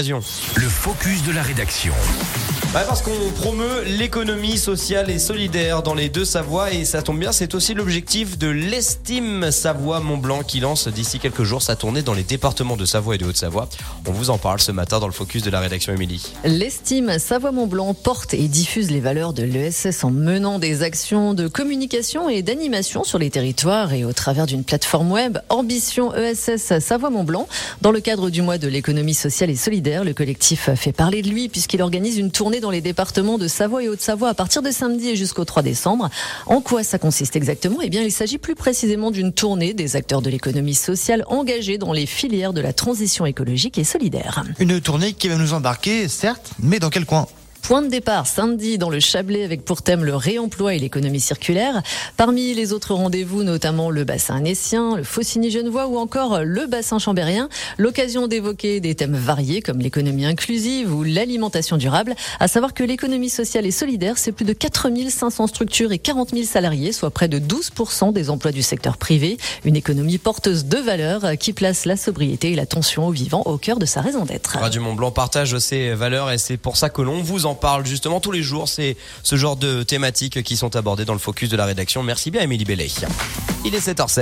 Le focus de la rédaction. Ouais, parce qu'on promeut l'économie sociale et solidaire dans les deux Savoies et ça tombe bien, c'est aussi l'objectif de l'Estime Savoie-Mont-Blanc qui lance d'ici quelques jours sa tournée dans les départements de Savoie et de Haute-Savoie. On vous en parle ce matin dans le focus de la rédaction Émilie. L'Estime Savoie-Mont-Blanc porte et diffuse les valeurs de l'ESS en menant des actions de communication et d'animation sur les territoires et au travers d'une plateforme web Ambition ESS Savoie-Mont-Blanc. Dans le cadre du mois de l'économie sociale et solidaire, le collectif fait parler de lui puisqu'il organise une tournée dans les départements de Savoie et Haute-Savoie à partir de samedi et jusqu'au 3 décembre. En quoi ça consiste exactement? Eh bien, il s'agit plus précisément d'une tournée des acteurs de l'économie sociale engagés dans les filières de la transition écologique et solidaire. Une tournée qui va nous embarquer, certes, mais dans quel coin? Point de départ samedi dans le Chablais avec pour thème le réemploi et l'économie circulaire. Parmi les autres rendez-vous, notamment le bassin annécien, le Faucigny genevois ou encore le bassin chambérien. L'occasion d'évoquer des thèmes variés comme l'économie inclusive ou l'alimentation durable. À savoir que l'économie sociale et solidaire, c'est plus de 4500 structures et 40 000 salariés, soit près de 12% des emplois du secteur privé. Une économie porteuse de valeurs qui place la sobriété et l'attention aux vivants au cœur de sa raison d'être. Radio Mont Blanc partage valeurs et c'est pour ça que l'on vous en parle justement tous les jours. C'est ce genre de thématiques qui sont abordées dans le focus de la rédaction. Merci bien, Émilie Bellet. Il est 7h07.